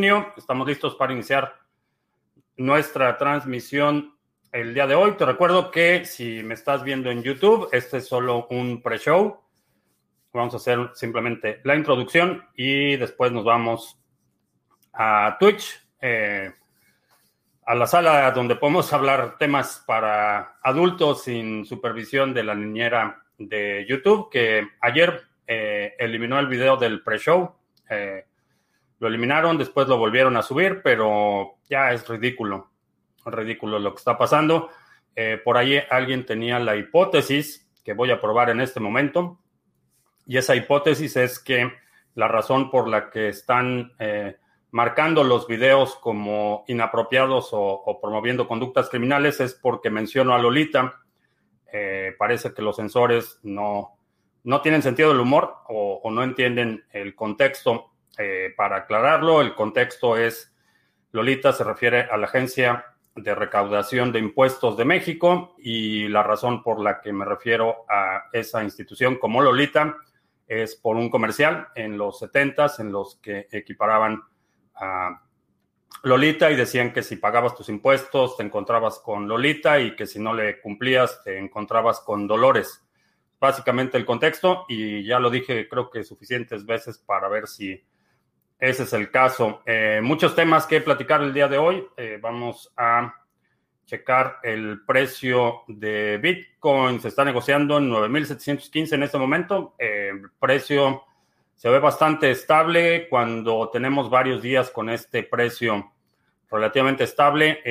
Estamos listos para iniciar nuestra transmisión el día de hoy. Te recuerdo que si me estás viendo en YouTube, este es solo un pre-show. Vamos a hacer simplemente la introducción y después nos vamos a Twitch, eh, a la sala donde podemos hablar temas para adultos sin supervisión de la niñera de YouTube, que ayer eh, eliminó el video del pre-show. Eh, lo eliminaron, después lo volvieron a subir, pero ya es ridículo, ridículo lo que está pasando. Eh, por ahí alguien tenía la hipótesis que voy a probar en este momento, y esa hipótesis es que la razón por la que están eh, marcando los videos como inapropiados o, promoviendo conductas criminales es porque menciono a Lolita. Eh, parece que los sensores no, no tienen sentido del humor o no entienden el contexto eh, para aclararlo, el contexto es, Lolita se refiere a la Agencia de Recaudación de Impuestos de México y la razón por la que me refiero a esa institución como Lolita es por un comercial en los 70 en los que equiparaban a Lolita y decían que si pagabas tus impuestos te encontrabas con Lolita y que si no le cumplías te encontrabas con Dolores. Básicamente el contexto y ya lo dije creo que suficientes veces para ver si ese es el caso. Eh, muchos temas que platicar el día de hoy. Eh, vamos a checar el precio de Bitcoin. Se está negociando en 9.715 en este momento. Eh, el precio se ve bastante estable cuando tenemos varios días con este precio relativamente estable.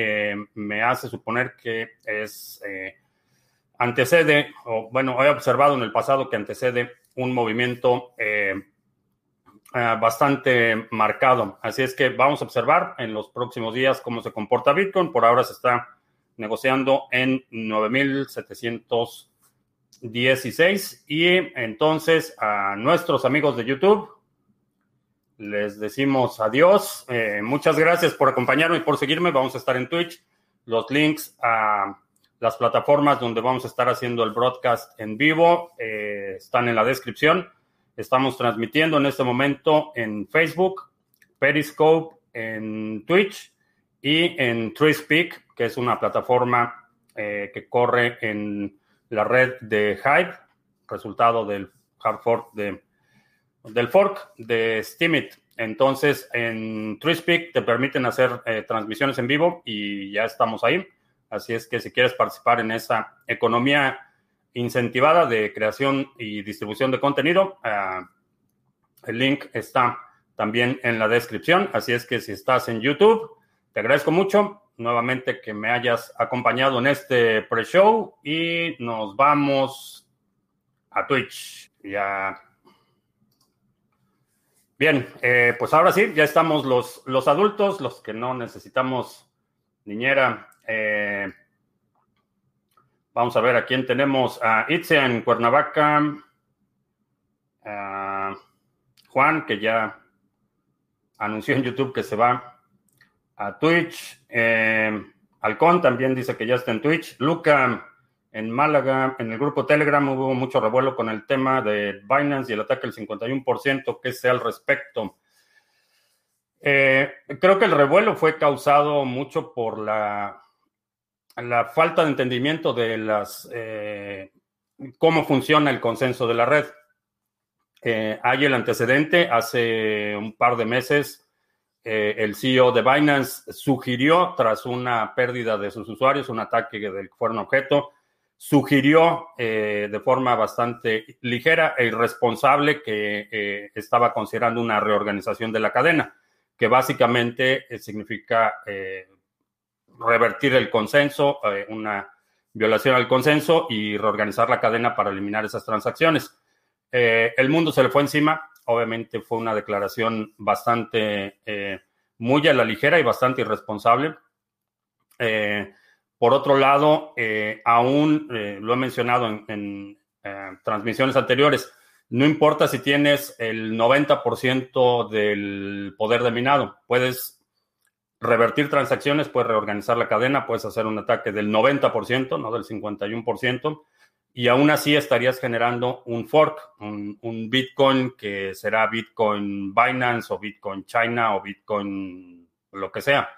me hace suponer que es antecede, o bueno, he observado en el pasado que antecede un movimiento eh, bastante marcado. Así es que vamos a observar en los próximos días cómo se comporta Bitcoin. Por ahora se está negociando en 9.716 y entonces a nuestros amigos de YouTube les decimos adiós. Eh, muchas gracias por acompañarme y por seguirme. Vamos a estar en Twitch. Los links a las plataformas donde vamos a estar haciendo el broadcast en vivo eh, están en la descripción. Estamos transmitiendo en este momento en Facebook, Periscope, en Twitch y en TreeSpeak, que es una plataforma eh, que corre en la red de Hive, resultado del hard fork de, del fork de Steemit. Entonces, en TreeSpeak te permiten hacer eh, transmisiones en vivo y ya estamos ahí. Así es que si quieres participar en esa economía incentivada de creación y distribución de contenido. Ah, el link está también en la descripción, así es que si estás en YouTube, te agradezco mucho nuevamente que me hayas acompañado en este pre-show y nos vamos a Twitch. Ya. Bien, eh, pues ahora sí, ya estamos los, los adultos, los que no necesitamos niñera. Eh, Vamos a ver a quién tenemos. A Itzia en Cuernavaca. A Juan, que ya anunció en YouTube que se va a Twitch. Eh, Halcón también dice que ya está en Twitch. Luca en Málaga, en el grupo Telegram hubo mucho revuelo con el tema de Binance y el ataque del 51%. ¿Qué sea al respecto? Eh, creo que el revuelo fue causado mucho por la la falta de entendimiento de las eh, cómo funciona el consenso de la red. Eh, hay el antecedente, hace un par de meses, eh, el CEO de Binance sugirió, tras una pérdida de sus usuarios, un ataque del que fueron objeto, sugirió de forma bastante ligera e irresponsable que estaba considerando una reorganización de la cadena, que básicamente significa revertir el consenso, eh, una violación al consenso y reorganizar la cadena para eliminar esas transacciones. Eh, el mundo se le fue encima, obviamente fue una declaración bastante eh, muy a la ligera y bastante irresponsable. por otro lado, aún lo he mencionado en, en transmisiones anteriores, no importa si tienes el 90% del poder de minado, puedes revertir transacciones, puedes reorganizar la cadena, puedes hacer un ataque del 90%, no del 51%, y aún así estarías generando un fork, un, Bitcoin que será Bitcoin Binance o Bitcoin China o Bitcoin lo que sea.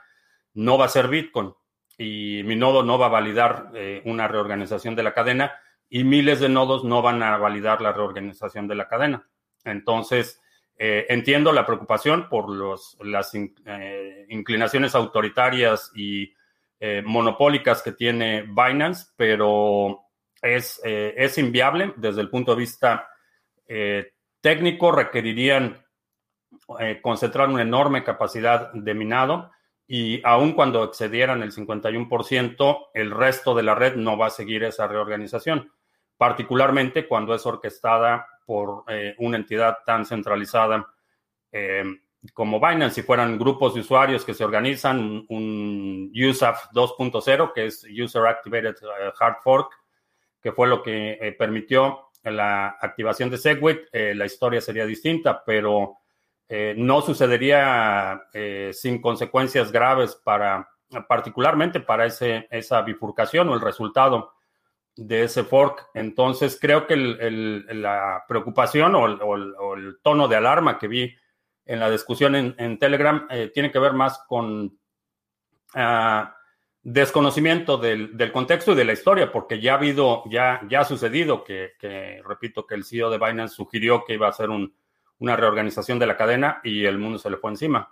No va a ser Bitcoin y mi nodo no va a validar eh, una reorganización de la cadena y miles de nodos no van a validar la reorganización de la cadena. Entonces, eh, entiendo la preocupación por los, las eh, inclinaciones autoritarias y monopólicas que tiene Binance, pero es, es inviable desde el punto de vista técnico, requerirían concentrar una enorme capacidad de minado y aun cuando excedieran el 51%, el resto de la red no va a seguir esa reorganización, particularmente cuando es orquestada por eh, una entidad tan centralizada eh, como Binance. Si fueran grupos de usuarios que se organizan, un, USAF 2.0, que es User Activated eh, Hard Fork, que fue lo que permitió la activación de Segwit, la historia sería distinta, pero no sucedería sin consecuencias graves para, particularmente para ese, esa bifurcación o el resultado de ese fork. Entonces, creo que la preocupación o, el tono de alarma que vi en la discusión en, Telegram eh, tiene que ver más con ah, desconocimiento del, contexto y de la historia, porque ya ha habido, ya, ya sucedido que, repito, que el CEO de Binance sugirió que iba a ser un una reorganización de la cadena y el mundo se le fue encima.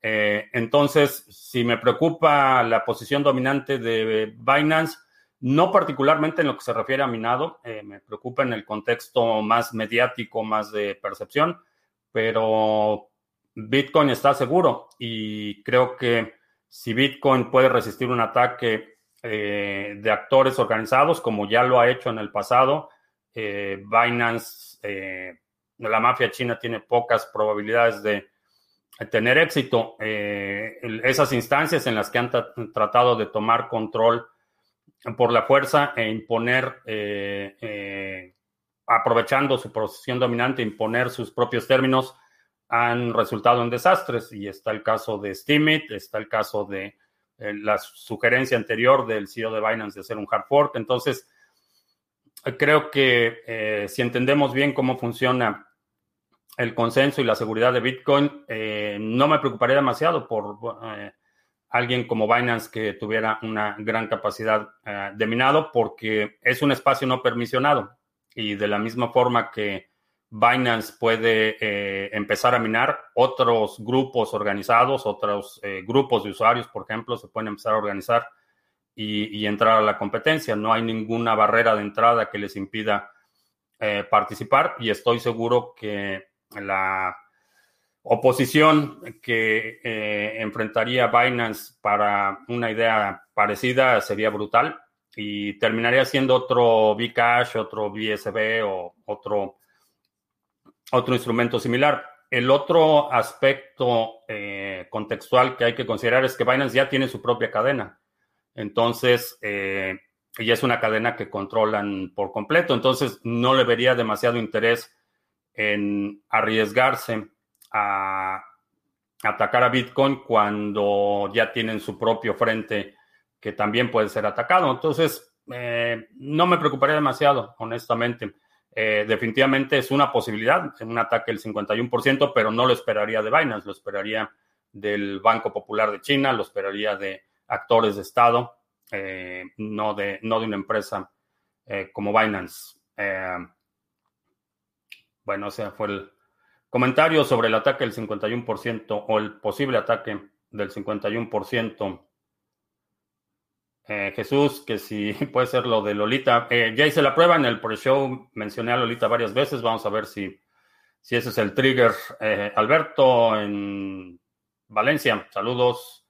Eh, entonces, si me preocupa la posición dominante de Binance, no particularmente en lo que se refiere a minado, eh, me preocupa en el contexto más mediático, más de percepción, pero Bitcoin está seguro y creo que si Bitcoin puede resistir un ataque eh, de actores organizados, como ya lo ha hecho en el pasado, Binance la mafia china tiene pocas probabilidades de tener éxito. Eh, esas instancias en las que han tratado de tomar control por la fuerza e imponer, eh, eh, aprovechando su posición dominante, imponer sus propios términos, han resultado en desastres. Y está el caso de Steemit, está el caso de la sugerencia anterior del CEO de Binance de hacer un hard fork. Entonces, creo que si entendemos bien cómo funciona el consenso y la seguridad de Bitcoin, eh, no me preocuparía demasiado por eh, alguien como Binance que tuviera una gran capacidad eh, de minado, porque es un espacio no permisionado. Y de la misma forma que Binance puede empezar a minar, otros grupos organizados, otros grupos de usuarios, por ejemplo, se pueden empezar a organizar y, entrar a la competencia. No hay ninguna barrera de entrada que les impida participar y estoy seguro que la oposición que eh, enfrentaría Binance para una idea parecida sería brutal y terminaría siendo otro Bcash, otro BSB o otro, otro instrumento similar. El otro aspecto eh, contextual que hay que considerar es que Binance ya tiene su propia cadena. Entonces, eh, ya es una cadena que controlan por completo. Entonces, no le vería demasiado interés en arriesgarse a atacar a Bitcoin cuando ya tienen su propio frente que también puede ser atacado. Entonces, eh, no me preocuparía demasiado, honestamente. Eh, definitivamente es una posibilidad, un ataque del 51%, pero no lo esperaría de Binance, lo esperaría del Banco Popular de China, lo esperaría de actores de Estado, eh, no, de, no de una empresa como Binance. Bueno, ese fue el comentario sobre el ataque del 51% o el posible ataque del 51%. Eh, Jesús, que si puede ser lo de Lolita. Eh, ya hice la prueba en el pre-show, mencioné a Lolita varias veces. Vamos a ver si, si ese es el trigger. Eh, Alberto en Valencia, saludos.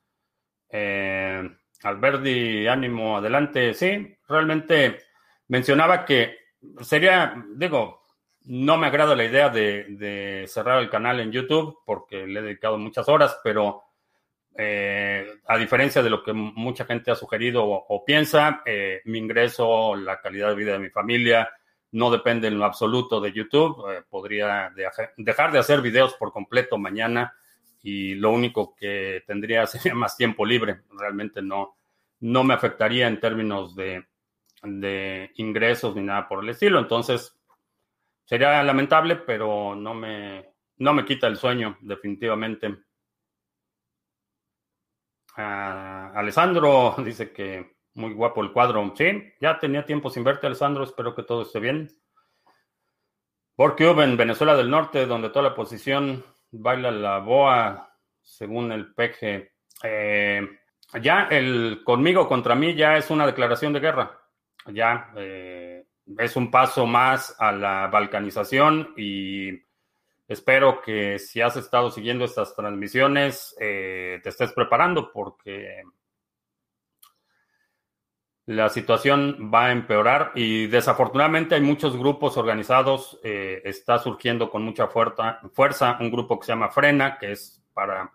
Alberti, ánimo, adelante. Sí, realmente mencionaba que sería, digo, no me agrada la idea de, cerrar el canal en YouTube porque le he dedicado muchas horas, pero eh, a diferencia de lo que mucha gente ha sugerido o, piensa, eh, mi ingreso, la calidad de vida de mi familia, no depende en lo absoluto de YouTube. Eh, podría dejar de hacer videos por completo mañana y lo único que tendría sería más tiempo libre. Realmente no, no me afectaría en términos de de ingresos ni nada por el estilo. Entonces, sería lamentable, pero no me, no me quita el sueño, definitivamente. Ah, Alessandro dice que muy guapo el cuadro. Sí, ya tenía tiempo sin verte, Alessandro. Espero que todo esté bien. Borcube en Venezuela del Norte, donde toda la posición baila la boa, según el PG. Eh, ya el conmigo contra mí ya es una declaración de guerra. Ya eh, es un paso más a la balcanización y espero que si has estado siguiendo estas transmisiones eh, te estés preparando porque la situación va a empeorar y desafortunadamente hay muchos grupos organizados. Eh, está surgiendo con mucha fuerza, un grupo que se llama Frena, que es para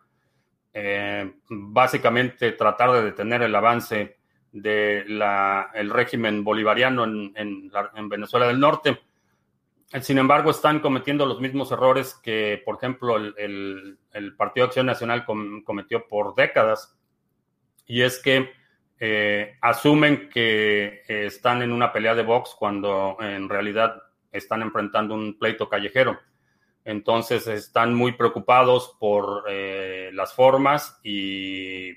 eh, básicamente tratar de detener el avance del el régimen bolivariano en, Venezuela del Norte. Sin embargo, están cometiendo los mismos errores que, por ejemplo, el, el Partido Acción Nacional cometió por décadas. Y es que eh, asumen que eh, están en una pelea de box cuando en realidad están enfrentando un pleito callejero. Entonces están muy preocupados por eh, las formas y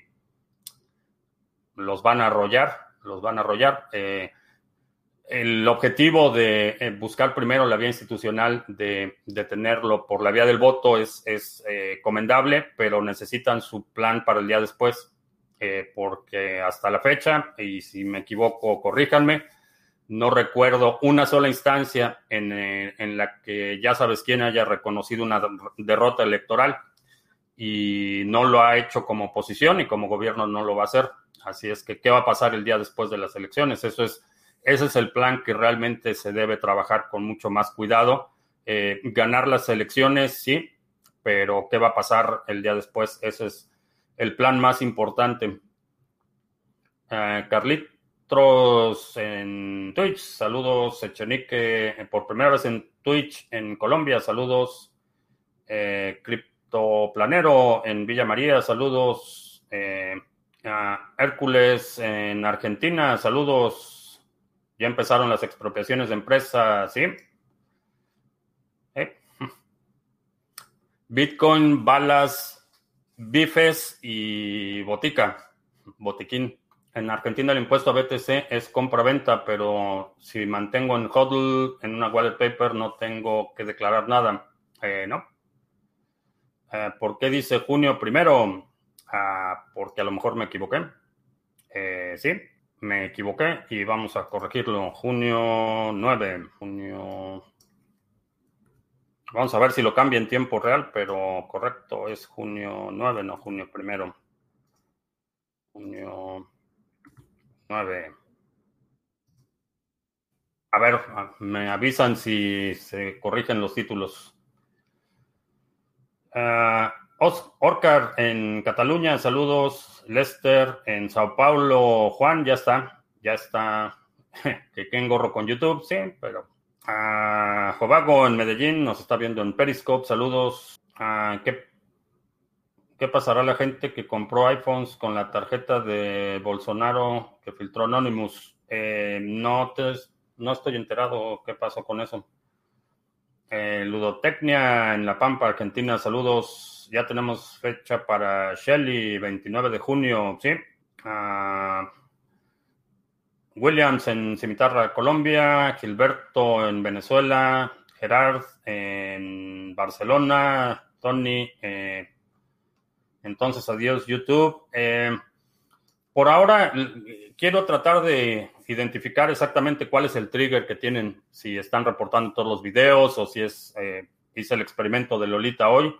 los van a arrollar, los van a arrollar. el objetivo de buscar primero la vía institucional, de detenerlo por la vía del voto es, es comendable, pero necesitan su plan para el día después. Eh, porque hasta la fecha, y si me equivoco, corríjanme, no recuerdo una sola instancia en, eh, en, la que ya sabes quién haya reconocido una derrota electoral y no lo ha hecho como oposición y como gobierno no lo va a hacer. Así es que, ¿qué va a pasar el día después de las elecciones? Eso es, ese es el plan que realmente se debe trabajar con mucho más cuidado. Eh, ganar las elecciones, sí, pero ¿qué va a pasar el día después? Eso es el plan más importante. Uh, Carlitos en Twitch, saludos Echenique eh, por primera vez en Twitch en Colombia, saludos eh, Criptoplanero en Villa María, saludos eh, Hércules en Argentina, saludos. Ya empezaron las expropiaciones de empresas, ¿sí? Bitcoin, balas, bifes y botica, botiquín. En Argentina el impuesto a BTC es compra-venta, pero si mantengo en HODL, en una wallet paper, no tengo que declarar nada. Eh, ¿No? Eh, ¿Por qué dice junio primero? Ah, porque a lo mejor me equivoqué. Eh, sí, me equivoqué y vamos a corregirlo. Junio 9, junio Vamos a ver si lo cambia en tiempo real, pero correcto, es junio 9, no junio primero. Junio 9. A ver, me avisan si se corrigen los títulos. Uh, Orcar en Cataluña, saludos. Lester en Sao Paulo, Juan, ya está, ya está. que engorro con YouTube, sí, pero a Jovago en Medellín nos está viendo en Periscope. Saludos. ¿qué, ¿Qué pasará a la gente que compró iPhones con la tarjeta de Bolsonaro que filtró Anonymous? Eh, no, no estoy enterado qué pasó con eso. Eh, Ludotecnia en La Pampa, Argentina. Saludos. Ya tenemos fecha para Shelly, 29 de junio. Sí. Williams en Cimitarra, Colombia, Gilberto en Venezuela, Gerard en Barcelona, Tony. Eh, entonces, adiós YouTube. Eh, por ahora, quiero tratar de identificar exactamente cuál es el trigger que tienen, si están reportando todos los videos o si es, eh, hice el experimento de Lolita hoy.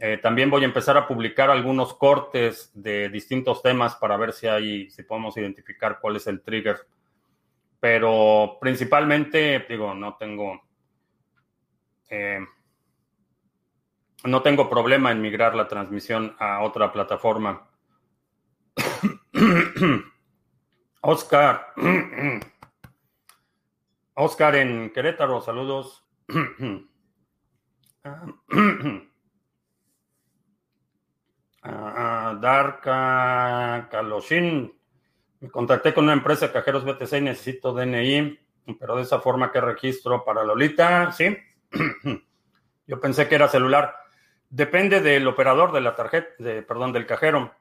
Eh, también voy a empezar a publicar algunos cortes de distintos temas para ver si hay, si podemos identificar cuál es el trigger. Pero principalmente, digo, no tengo, eh, no tengo problema en migrar la transmisión a otra plataforma. Oscar, Oscar en Querétaro, saludos. Darka Kaloshin, Me contacté con una empresa de cajeros BTC y necesito DNI, pero de esa forma que registro para Lolita, ¿sí? Yo pensé que era celular. Depende del operador de la tarjeta, perdón, del cajero.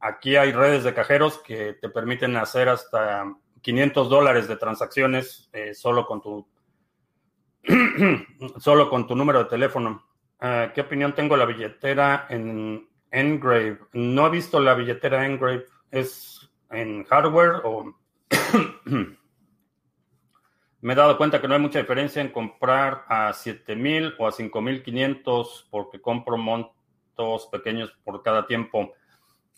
Aquí hay redes de cajeros que te permiten hacer hasta 500 dólares de transacciones eh, solo con tu solo con tu número de teléfono. Ah, ¿Qué opinión tengo de la billetera en Engrave? No he visto la billetera Engrave. ¿Es en hardware o...? Me he dado cuenta que no hay mucha diferencia en comprar a 7000 o a 5500 porque compro montos pequeños por cada tiempo.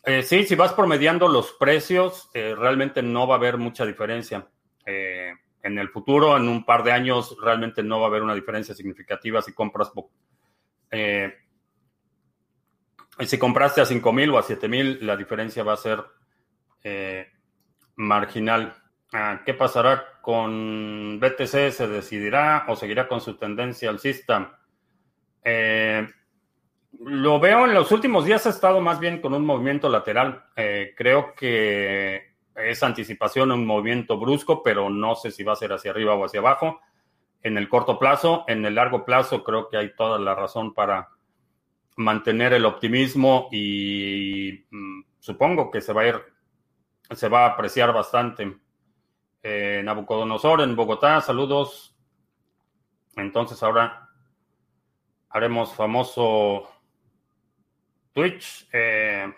Eh, sí, si vas promediando los precios, eh, realmente no va a haber mucha diferencia. Eh, en el futuro, en un par de años, realmente no va a haber una diferencia significativa si compras. Eh, si compraste a 5.000 o a 7.000, la diferencia va a ser marginal. Ah, ¿Qué pasará con BTC? ¿Se decidirá o seguirá con su tendencia alcista? Eh, lo veo en los últimos días ha estado más bien con un movimiento lateral. creo que es anticipación, un movimiento brusco, pero no sé si va a ser hacia arriba o hacia abajo. En el corto plazo, en el largo plazo, creo que hay toda la razón para mantener el optimismo y mm, supongo que se va a ir, se va a apreciar bastante. Eh, Nabucodonosor en Bogotá, saludos. Entonces ahora haremos famoso Twitch. Eh,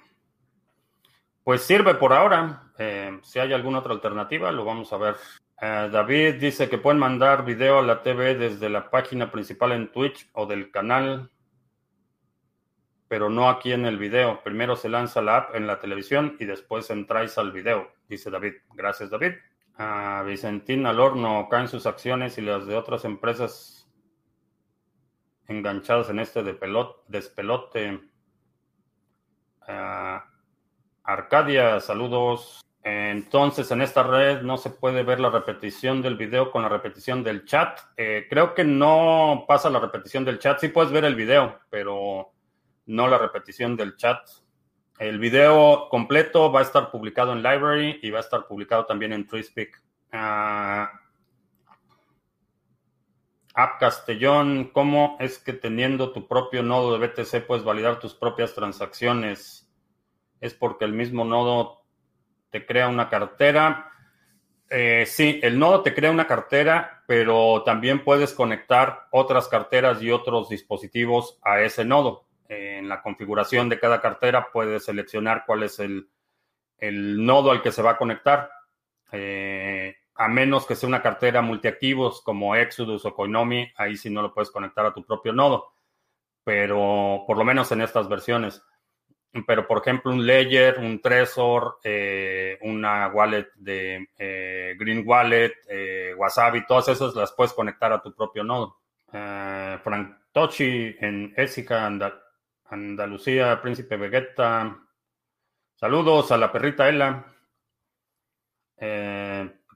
pues sirve por ahora. Eh, si hay alguna otra alternativa, lo vamos a ver. Eh, David dice que pueden mandar video a la TV desde la página principal en Twitch o del canal, pero no aquí en el video. Primero se lanza la app en la televisión y después entráis al video, dice David. Gracias, David. Uh, Vicentín al horno caen sus acciones y las de otras empresas enganchadas en este de pelot, despelote. Uh, Arcadia, saludos. Entonces, en esta red no se puede ver la repetición del video con la repetición del chat. Eh, creo que no pasa la repetición del chat. Sí puedes ver el video, pero no la repetición del chat. El video completo va a estar publicado en Library y va a estar publicado también en TreeSpeak. Uh, App Castellón, ¿cómo es que teniendo tu propio nodo de BTC puedes validar tus propias transacciones? es porque el mismo nodo te crea una cartera. Eh, sí, el nodo te crea una cartera, pero también puedes conectar otras carteras y otros dispositivos a ese nodo. en la configuración de cada cartera puedes seleccionar cuál es el, nodo al que se va a conectar. Eh, a menos que sea una cartera multiactivos como Exodus o Coinomi, ahí sí no lo puedes conectar a tu propio nodo. Pero por lo menos en estas versiones pero por ejemplo un Ledger, un Trezor, eh, una wallet de eh, Green Wallet, eh, Wasabi, todas esas las puedes conectar a tu propio nodo. Frank Tochi en Ésica, Andalucía, Príncipe Vegeta. Saludos a la perrita Ella.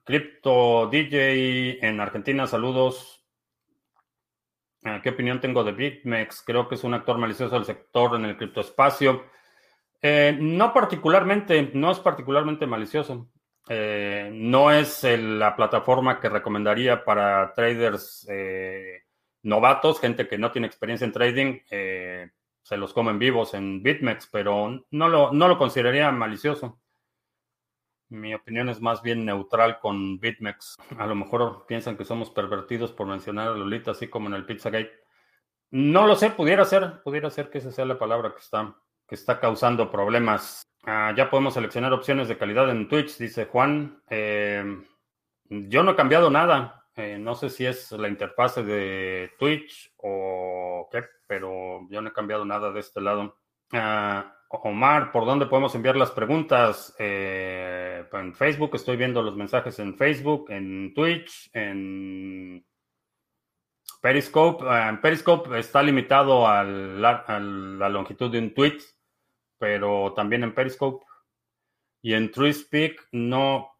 Crypto DJ en Argentina, saludos. ¿Qué opinión tengo de BitMEX? Creo que es un actor malicioso del sector en el criptoespacio. Eh, no particularmente, no es particularmente malicioso. Eh, no es la plataforma que recomendaría para traders eh, novatos, gente que no tiene experiencia en trading, se los comen vivos en BitMEX, pero no lo consideraría malicioso. Mi opinión es más bien neutral con BitMEX. A lo mejor piensan que somos pervertidos por mencionar a Lolita, así como en el Pizzagate. No lo sé, pudiera ser, pudiera ser que esa sea la palabra que está que está causando problemas. Ah, ya podemos seleccionar opciones de calidad en Twitch, dice Juan. Eh, yo no he cambiado nada. Eh, no sé si es la interfase de Twitch o qué, pero yo no he cambiado nada de este lado. Ah, Omar, ¿por dónde podemos enviar las preguntas? Eh, en Facebook, estoy viendo los mensajes en Facebook, en Twitch, en Periscope. Ah, en Periscope está limitado a la longitud de un tweet pero también en Periscope. Y en TreeSpeak no,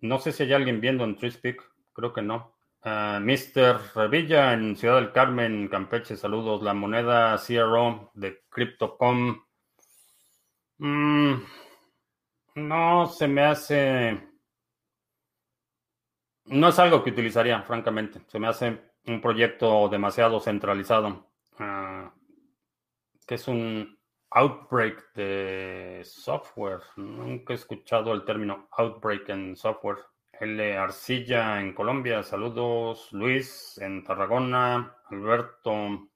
no sé si hay alguien viendo en TreeSpeak, creo que no. Uh, Mr. Revilla en Ciudad del Carmen, Campeche, saludos. La moneda CRO de Crypto.com. Mm, No se me hace. No es algo que utilizaría, francamente. Se me hace un proyecto demasiado centralizado. Ah, que es un outbreak de software. Nunca he escuchado el término outbreak en software. L. Arcilla en Colombia, saludos. Luis en Tarragona. Alberto.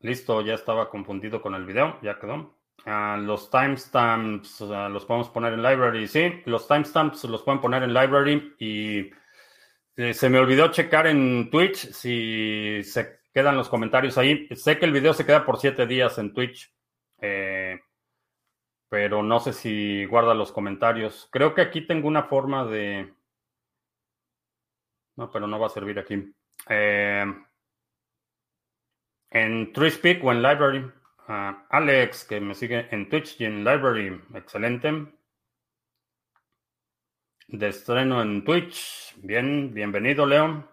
Listo, ya estaba confundido con el video, ya quedó. Ah, los timestamps ah, los podemos poner en library, sí. Los timestamps los pueden poner en library y eh, se me olvidó checar en Twitch si se quedan los comentarios ahí. Sé que el video se queda por siete días en Twitch, eh, pero no sé si guarda los comentarios. Creo que aquí tengo una forma de... No, pero no va a servir aquí. Eh, en TreeSpeak o en Library. Alex, que me sigue en Twitch y en Library. Excelente. De estreno en Twitch. Bien, bienvenido, Leo.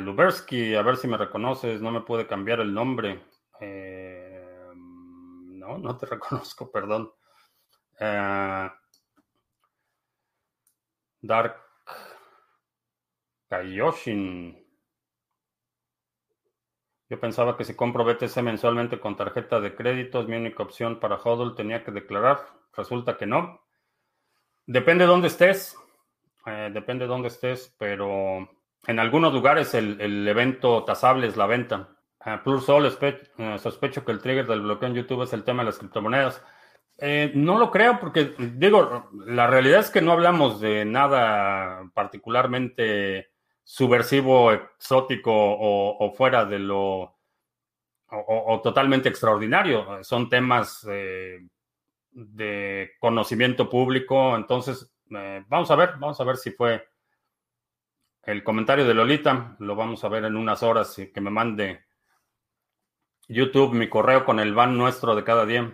Lubersky, a ver si me reconoces. No me puede cambiar el nombre. Eh, no, no te reconozco, perdón. Eh, Dark Kaioshin. Yo pensaba que si compro BTC mensualmente con tarjeta de crédito es mi única opción para HODL, tenía que declarar. Resulta que no. Depende de dónde estés. Eh, depende de dónde estés, pero en algunos lugares el, evento tasable es la venta. Uh, sospecho que el trigger del bloqueo en YouTube es el tema de las criptomonedas. No lo creo porque, digo, la realidad es que no hablamos de nada particularmente subversivo, exótico o, fuera de lo o, totalmente extraordinario. Son temas eh, de conocimiento público. Entonces, eh, vamos a ver, vamos a ver si fue el comentario de Lolita. Lo vamos a ver en unas horas que me mande YouTube mi correo con el ban nuestro de cada día.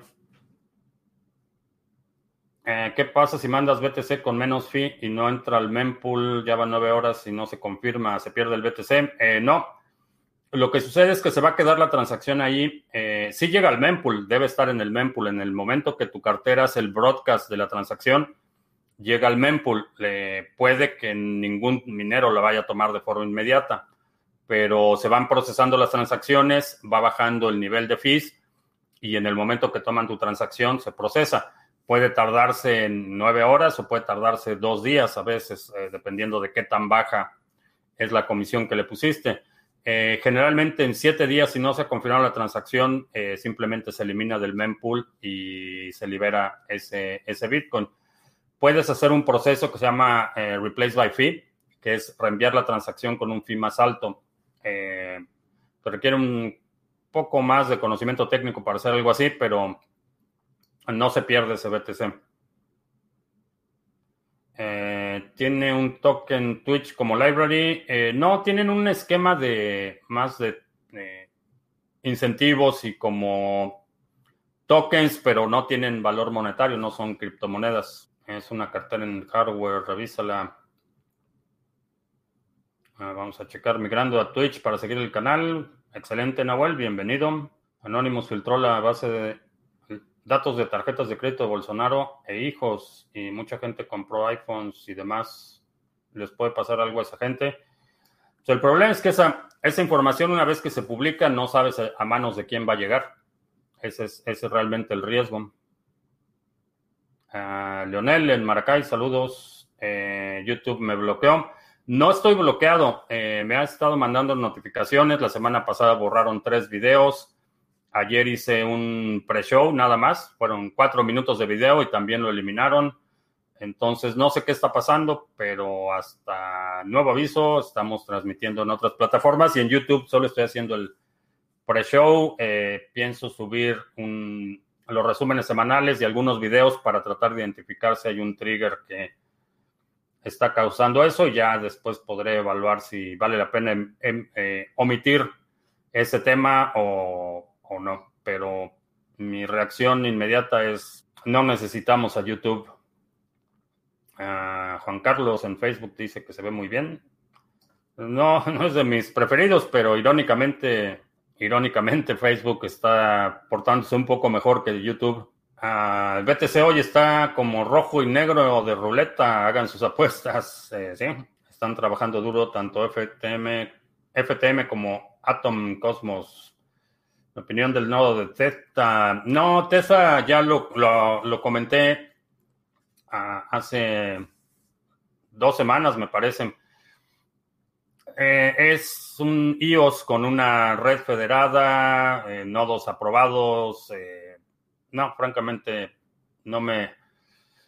Eh, ¿Qué pasa si mandas BTC con menos fee y no entra al mempool? Ya van nueve horas y no se confirma, se pierde el BTC. Eh, no. Lo que sucede es que se va a quedar la transacción ahí. Eh, si llega al mempool, debe estar en el mempool. En el momento que tu cartera hace el broadcast de la transacción, llega al mempool. puede que ningún minero la vaya a tomar de forma inmediata, pero se van procesando las transacciones, va bajando el nivel de fees y en el momento que toman tu transacción se procesa puede tardarse en nueve horas o puede tardarse dos días a veces, eh, dependiendo de qué tan baja es la comisión que le pusiste. Eh, generalmente en siete días, si no se ha confirmado la transacción, eh, simplemente se elimina del mempool y se libera ese, ese Bitcoin. Puedes hacer un proceso que se llama Replace by Fee, que es reenviar la transacción con un fee más alto. requiere un poco más de conocimiento técnico para hacer algo así, pero no se pierde ese BTC. Eh, tiene un token Twitch como library. Eh, no, tienen un esquema de más de incentivos y como tokens, pero no tienen valor monetario, no son criptomonedas. Es una cartera en hardware, revísala. Ah, vamos a checar migrando a Twitch para seguir el canal. Excelente, Nahuel, bienvenido. Anonymous filtró la base de datos de tarjetas de crédito de Bolsonaro e hijos y mucha gente compró iPhones y demás, les puede pasar algo a esa gente. el problema es que esa, esa información una vez que se publica no sabes a, manos de quién va a llegar. Ese es, realmente el riesgo. Uh, Leonel en Maracay, saludos. Eh, YouTube me bloqueó. No estoy bloqueado. Eh, me ha estado mandando notificaciones. La semana pasada borraron tres videos. Ayer hice un pre-show nada más, fueron cuatro minutos de video y también lo eliminaron. Entonces no sé qué está pasando, pero hasta nuevo aviso estamos transmitiendo en otras plataformas y en YouTube solo estoy haciendo el pre-show. Eh, pienso subir los resúmenes semanales y algunos videos para tratar de identificar si hay un trigger que está causando eso y ya después podré evaluar si vale la pena em, em, eh, omitir ese tema o o no, pero mi reacción inmediata es, no necesitamos a YouTube. Ah, Juan Carlos en Facebook dice que se ve muy bien. No, no es de mis preferidos, pero irónicamente, irónicamente Facebook está portándose un poco mejor que YouTube. Ah, BTC hoy está como rojo y negro de ruleta. Hagan sus apuestas. Eh, sí, están trabajando duro tanto FTM, FTM como Atom Cosmos. Opinión del nodo de Teta. No, Tesa ya lo, lo, comenté ah, hace dos semanas, me parece. Eh, es un iOS con una red federada, eh, nodos aprobados. Eh, no, francamente, no me,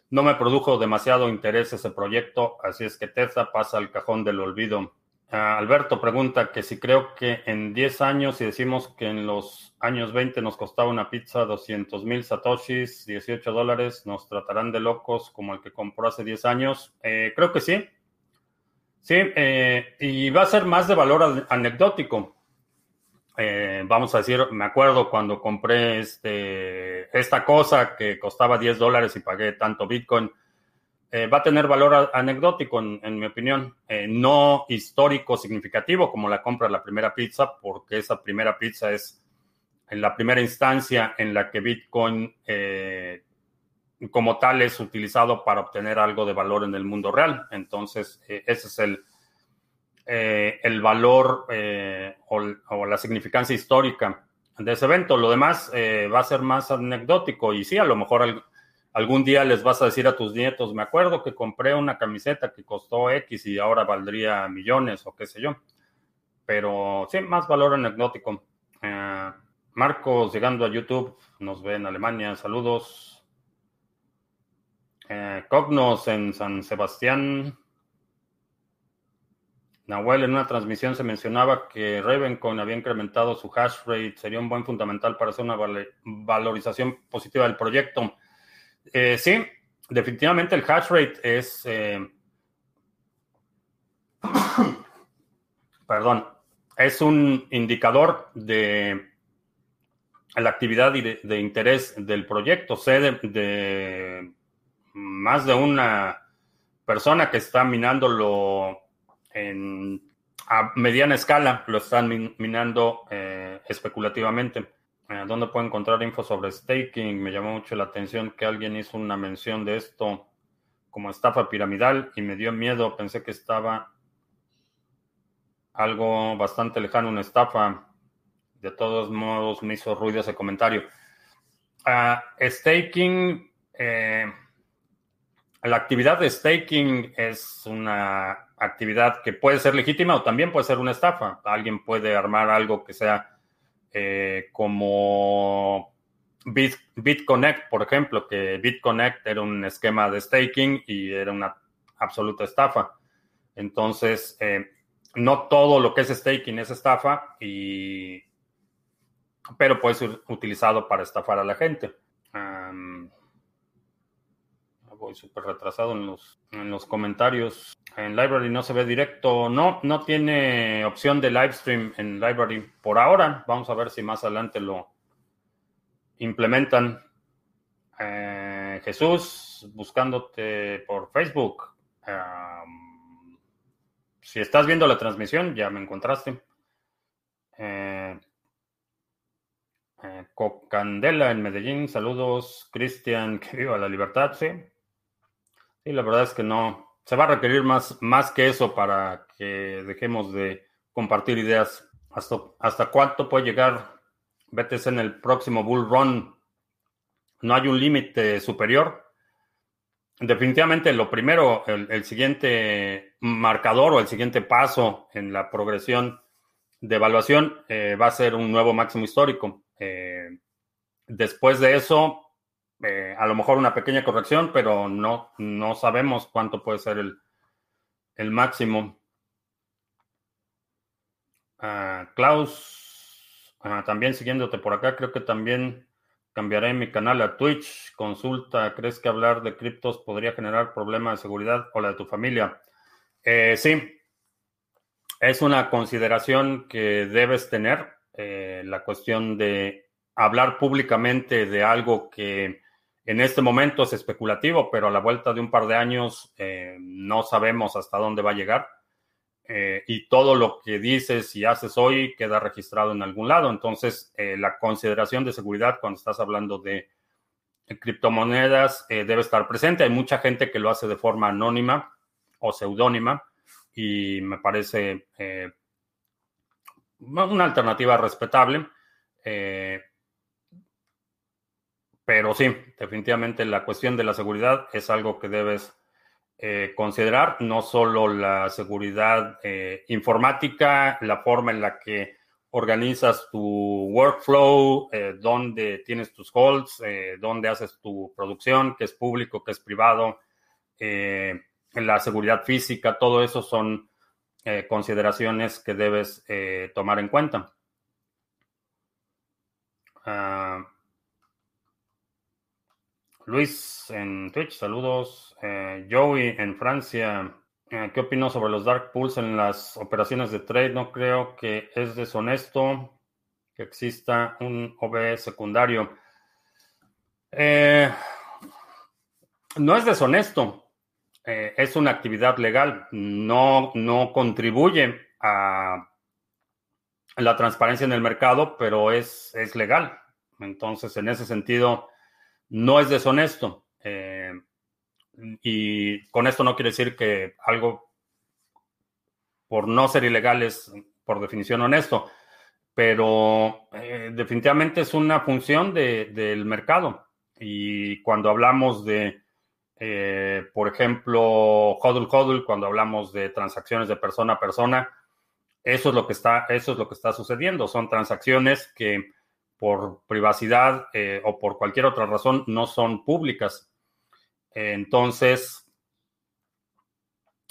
no me produjo demasiado interés ese proyecto, así es que Tesla pasa al cajón del olvido. Ah, Alberto pregunta que si creo que en 10 años, si decimos que en los años 20 nos costaba una pizza 200 mil satoshis, 18 dólares, ¿nos tratarán de locos como el que compró hace 10 años? creo que sí. Sí, eh, y va a ser más de valor anecdótico. Eh, vamos a decir, me acuerdo cuando compré este, esta cosa que costaba 10 dólares y pagué tanto Bitcoin. Eh, va a tener valor anecdótico, en, mi opinión, no histórico significativo como la compra de la primera pizza, porque esa primera pizza es en la primera instancia en la que Bitcoin como tal es utilizado para obtener algo de valor en el mundo real. Entonces, eh, ese es el, eh, el valor eh, o, la significancia histórica de ese evento. Lo demás va a ser más anecdótico y sí, a lo mejor algún día les vas a decir a tus nietos, me acuerdo que compré una camiseta que costó X y ahora valdría millones o qué sé yo. Pero sí, más valor anecdótico. Marcos, llegando a YouTube, nos ve en Alemania, saludos. Eh, Cognos en San Sebastián. Nahuel, en una transmisión se mencionaba que Ravencoin había incrementado su hash rate. Sería un buen fundamental para hacer una valorización positiva del proyecto. Eh, sí, definitivamente el hash rate es. Eh, perdón, es un indicador de la actividad y de, interés del proyecto. Sé de más de una persona que está minándolo en, a mediana escala, lo están minando eh, especulativamente. Eh, ¿Dónde puedo encontrar info sobre staking? Me llamó mucho la atención que alguien hizo una mención de esto como estafa piramidal y me dio miedo. Pensé que estaba algo bastante lejano, una estafa. De todos modos, me hizo ruido ese comentario. Ah, staking, eh, la actividad de staking es una actividad que puede ser legítima o también puede ser una estafa. Alguien puede armar algo que sea eh, como BitConnect, por ejemplo, que BitConnect era un esquema de staking y era una absoluta estafa. Entonces, eh, no todo lo que es staking es estafa, y, pero puede ser utilizado para estafar a la gente voy súper retrasado en los, en los comentarios. En Library no se ve directo. No, no tiene opción de live stream en Library por ahora. Vamos a ver si más adelante lo implementan. Eh, Jesús, buscándote por Facebook. si estás viendo la transmisión, ya me encontraste. Eh, eh, Cocandela en Medellín, saludos. Cristian, que viva la libertad, sí. Sí, la verdad es que no. Se va a requerir más, más que eso para que dejemos de compartir ideas. ¿Hasta, hasta cuánto puede llegar BTC en el próximo bull run? No hay un límite superior. Definitivamente lo primero, el, siguiente marcador o el siguiente paso en la progresión de evaluación eh, va a ser un nuevo máximo histórico. Eh, después de eso, eh, a lo mejor una pequeña corrección, pero no, no sabemos cuánto puede ser el, el máximo. Ah, Klaus, ah, también siguiéndote por acá, creo que también cambiaré mi canal a Twitch. Consulta, ¿crees que hablar de criptos podría generar problemas de seguridad o la de tu familia? Eh, sí, es una consideración que debes tener, eh, la cuestión de hablar públicamente de algo que en este momento es especulativo, pero a la vuelta de un par de años eh, no sabemos hasta dónde va a llegar. Eh, y todo lo que dices y haces hoy queda registrado en algún lado. Entonces, eh, la consideración de seguridad cuando estás hablando de criptomonedas debe estar presente. Hay mucha gente que lo hace de forma anónima o seudónima y me parece una alternativa respetable. Pero sí, definitivamente la cuestión de la seguridad es algo que debes eh, considerar no solo la seguridad eh, informática, la forma en la que organizas tu workflow, eh, dónde tienes tus holds, dónde haces tu producción, qué es público, qué es privado, la seguridad física, todo eso son consideraciones que debes tomar en cuenta. Ah, Luis en Twitch, saludos. Eh, Joey en Francia, eh, ¿qué opino sobre los dark pools en las operaciones de trade? No creo que es deshonesto que exista un OBE secundario. Eh, no es deshonesto, es una actividad legal, no, no contribuye a la transparencia en el mercado, pero es, es legal. Entonces, en ese sentido, no es deshonesto. Eh, y con esto no quiere decir que algo por no ser ilegal es por definición honesto, pero eh, definitivamente es una función del mercado. Y cuando hablamos de, eh, por ejemplo, hodl hodl, cuando hablamos de transacciones de persona a persona, eso es lo que está, eso es lo que está sucediendo. Son transacciones que por privacidad eh, o por cualquier otra razón no son públicas. entonces,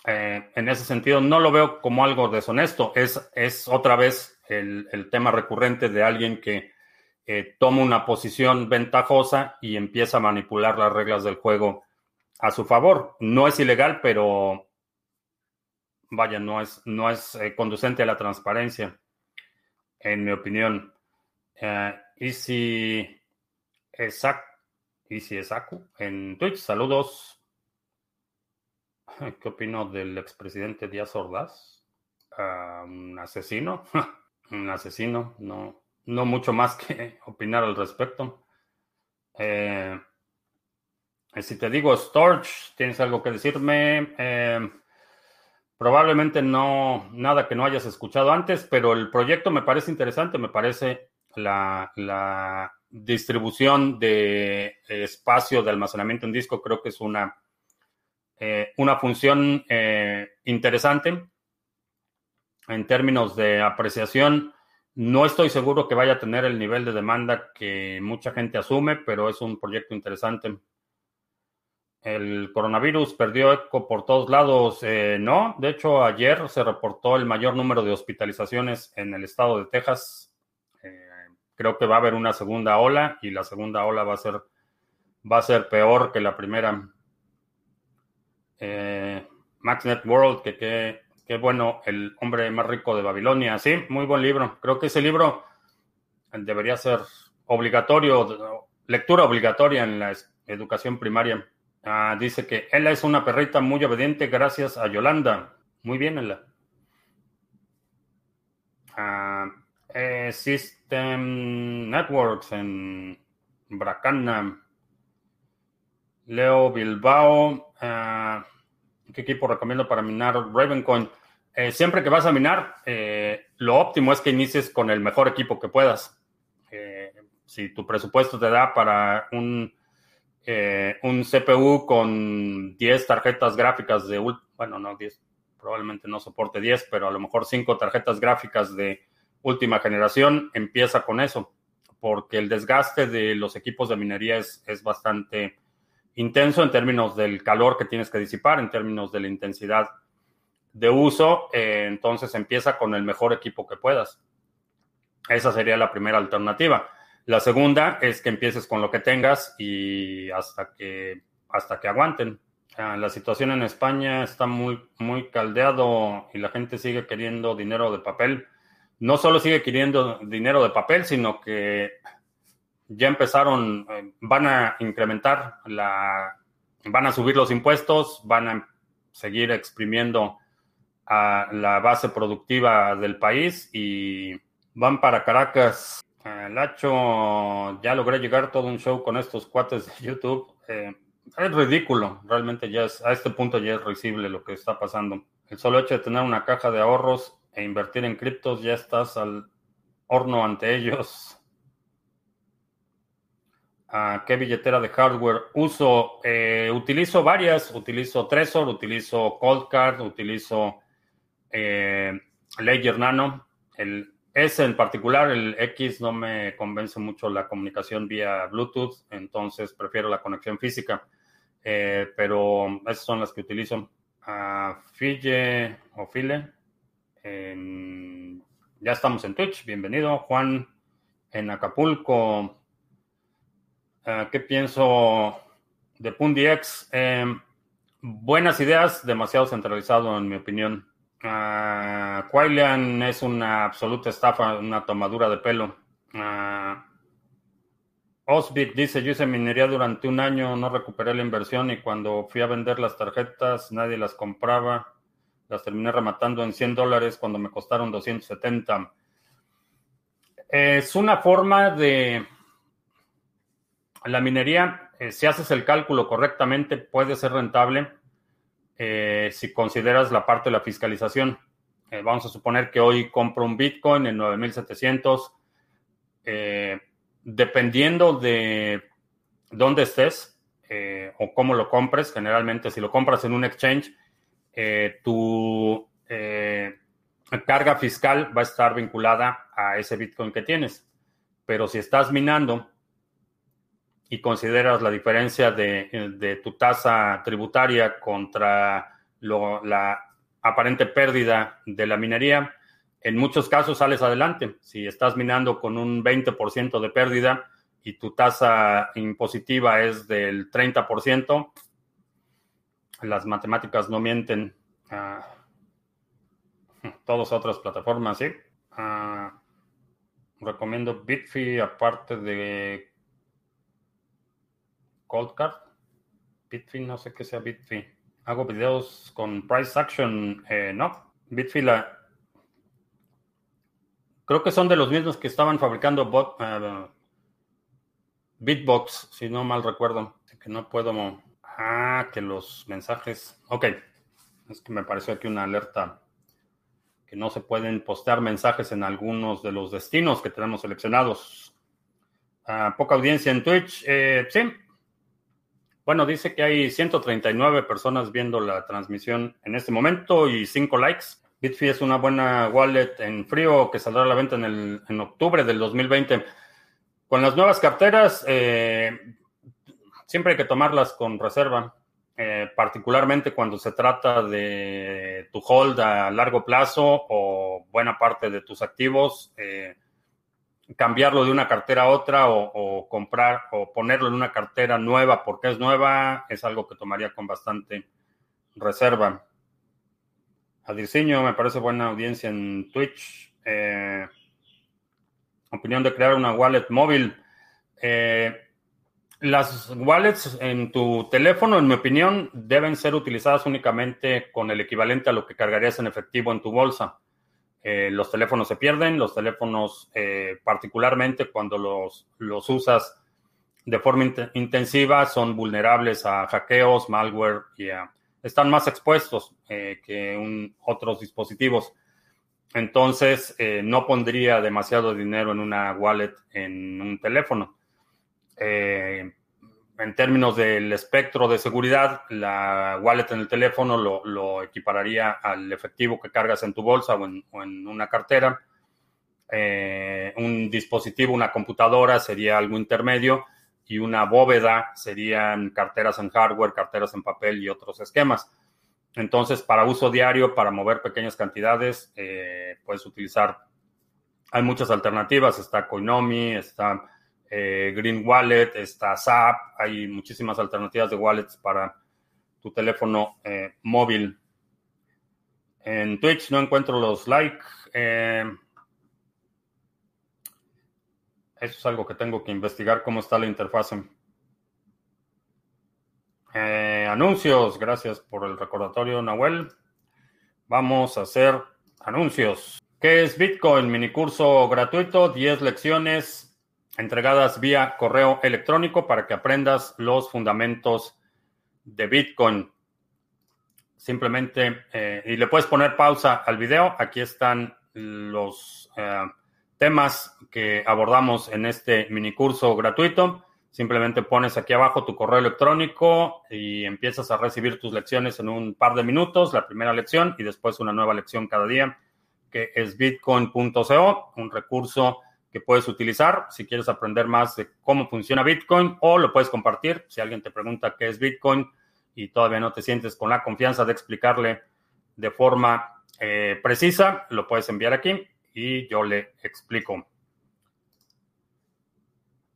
eh, en ese sentido, no lo veo como algo deshonesto. Es, es otra vez el, tema recurrente de alguien que eh, toma una posición ventajosa y empieza a manipular las reglas del juego a su favor. No es ilegal, pero vaya, no es, no es conducente a la transparencia, en mi opinión. Uh, Easy Esaku, Easy Esaku en Twitch, saludos. ¿Qué opino del expresidente Díaz Ordaz? Uh, un asesino, un asesino, no, no mucho más que opinar al respecto. Eh, si te digo Storch, ¿tienes algo que decirme? Eh, probablemente no, nada que no hayas escuchado antes, pero el proyecto me parece interesante, me parece la, distribución de espacio de almacenamiento en disco creo que es una, eh, una función eh, interesante. En términos de apreciación, no estoy seguro que vaya a tener el nivel de demanda que mucha gente asume, pero es un proyecto interesante. El coronavirus perdió eco por todos lados. Eh, no, de hecho, ayer se reportó el mayor número de hospitalizaciones en el estado de Texas Creo que va a haber una segunda ola y la segunda ola va a ser, va a ser peor que la primera. Eh, MaxNet World, que qué bueno, el hombre más rico de Babilonia. Sí, muy buen libro. Creo que ese libro debería ser obligatorio, lectura obligatoria en la educación primaria. Ah, dice que ella es una perrita muy obediente gracias a Yolanda. Muy bien, ella. Ah, eh, System Networks en Bracana. Leo Bilbao. Eh, ¿Qué equipo recomiendo para minar Ravencoin? Eh, siempre que vas a minar, lo óptimo es que inicies con el mejor equipo que puedas. si tu presupuesto te da para un, un CPU con 10 tarjetas gráficas de, bueno, no 10, probablemente no soporte 10, pero a lo mejor 5 tarjetas gráficas de última generación empieza con eso, porque el desgaste de los equipos de minería es, bastante intenso en términos del calor que tienes que disipar, en términos de la intensidad de uso, eh, entonces empieza con el mejor equipo que puedas. Esa sería la primera alternativa. La segunda es que empieces con lo que tengas y hasta que, hasta que aguanten. La situación en España está muy, muy caldeado y la gente sigue queriendo dinero de papel no solo sigue queriendo dinero de papel, sino que ya empezaron, eh, van a incrementar la, van a subir los impuestos, van a seguir exprimiendo a la base productiva del país y van para Caracas Lacho, ya logré llegar todo un show con estos cuates de YouTube. Eh, es ridículo, realmente ya es, a este punto ya es risible lo que está pasando. El solo hecho de tener una caja de ahorros e invertir en criptos, ya estás al horno ante ellos. ¿A ¿Qué billetera de hardware uso? Eh, utilizo varias, utilizo Trezor, utilizo Coldcard, utilizo eh, Ledger Nano. El S en particular, el X no me convence mucho la comunicación vía Bluetooth, entonces prefiero la conexión física. Eh, pero esas son las que utilizo. A Fille o File. Ya estamos en Twitch. Bienvenido, Juan, en Acapulco. Ah, ¿Qué pienso de PundiX? Eh, buenas ideas, demasiado centralizado en mi opinión. Uh, es una absoluta estafa, una tomadura de pelo. Uh, Osbit dice, yo hice minería durante un año, no recuperé la inversión y cuando fui a vender las tarjetas nadie las compraba. Las terminé rematando en 100 dólares cuando me costaron 270. Es una forma de... La minería, eh, si haces el cálculo correctamente, puede ser rentable eh, si consideras la parte de la fiscalización. Eh, vamos a suponer que hoy compro un Bitcoin en 9700. Eh, dependiendo de dónde estés o cómo lo compres, generalmente si lo compras en un exchange, tu carga fiscal va a estar vinculada a ese Bitcoin que tienes. Pero si estás minando y consideras la diferencia de, tu tasa tributaria contra la aparente pérdida de la minería, en muchos casos sales adelante. Si estás minando con un 20% de pérdida y tu tasa impositiva es del 30%, las matemáticas no mienten. Uh, todas otras plataformas, sí. Ah, recomiendo Bitfy aparte de Coldcard. Bitfin, no sé qué sea Bitfin. Hago videos con price action, eh, no. Bitfin la... Creo que son de los mismos que estaban fabricando eh, Bitbox, si no mal recuerdo. Que no puedo... Ah, que los mensajes... Ok. Es que me pareció aquí una alerta que no se pueden postear mensajes en algunos de los destinos que tenemos seleccionados. Ah, poca audiencia en Twitch. Eh, sí, bueno, dice que hay 139 personas viendo la transmisión en este momento y 5 likes. Bitfi es una buena wallet en frío que saldrá a la venta en, el, en octubre del 2020. Con las nuevas carteras, eh, siempre hay que tomarlas con reserva, eh, particularmente cuando se trata de tu hold a largo plazo o buena parte de tus activos. Eh, cambiarlo de una cartera a otra o, comprar o ponerlo en una cartera nueva porque es nueva es algo que tomaría con bastante reserva. Adirciño, me parece buena audiencia en Twitch. Eh, opinión de crear una wallet móvil. Las wallets en tu teléfono, en mi opinión, deben ser utilizadas únicamente con el equivalente a lo que cargarías en efectivo en tu bolsa. Eh, los teléfonos se pierden, los teléfonos eh, particularmente cuando los, los usas de forma intensiva son vulnerables a hackeos, malware y están más expuestos eh, que otros dispositivos. Entonces, no pondría demasiado dinero en una wallet en un teléfono en términos del espectro de seguridad, la wallet en el teléfono lo, equipararía al efectivo que cargas en tu bolsa o en, una cartera. Eh, un dispositivo, una computadora sería algo intermedio y una bóveda serían carteras en hardware, carteras en papel y otros esquemas. Entonces, para uso diario, para mover pequeñas cantidades, eh, puedes utilizar, hay muchas alternativas, está Coinomi, está eh, Green Wallet, está Zap, hay muchísimas alternativas de wallets para tu teléfono eh, móvil. En Twitch no encuentro los likes. Eh, eso es algo que tengo que investigar cómo está la interfase. anuncios, gracias por el recordatorio, Nahuel. Vamos a hacer anuncios. ¿Qué es Bitcoin? Mini curso gratuito, 10 lecciones entregadas vía correo electrónico para que aprendas los fundamentos de Bitcoin. Simplemente, eh, y le puedes poner pausa al video. Aquí están los eh, temas que abordamos en este mini curso gratuito. Simplemente pones aquí abajo tu correo electrónico y empiezas a recibir tus lecciones en un par de minutos, la primera lección y después una nueva lección cada día que es bitcoin.co, un recurso que puedes utilizar si quieres aprender más de cómo funciona Bitcoin o lo puedes compartir. Si alguien te pregunta qué es Bitcoin y todavía no te sientes con la confianza de explicarle de forma eh, precisa, lo puedes enviar aquí y yo le explico.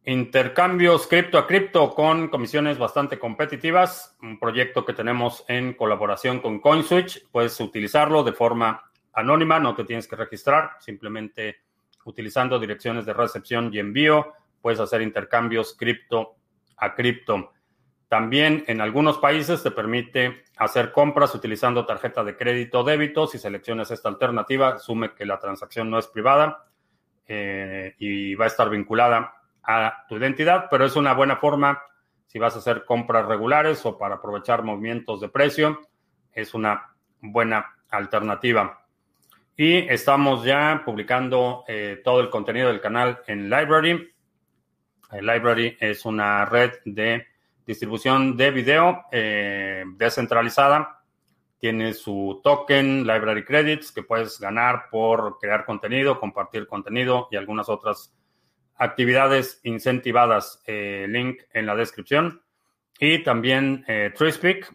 Intercambios cripto a cripto con comisiones bastante competitivas, un proyecto que tenemos en colaboración con CoinSwitch. Puedes utilizarlo de forma anónima, no te tienes que registrar, simplemente utilizando direcciones de recepción y envío, puedes hacer intercambios cripto a cripto. También en algunos países te permite hacer compras utilizando tarjeta de crédito o débito. Si seleccionas esta alternativa, asume que la transacción no es privada eh, y va a estar vinculada a tu identidad, pero es una buena forma si vas a hacer compras regulares o para aprovechar movimientos de precio. Es una buena alternativa. Y estamos ya publicando eh, todo el contenido del canal en Library. El Library es una red de distribución de video eh, descentralizada. Tiene su token Library Credits que puedes ganar por crear contenido, compartir contenido y algunas otras actividades incentivadas. Eh, link en la descripción. Y también eh,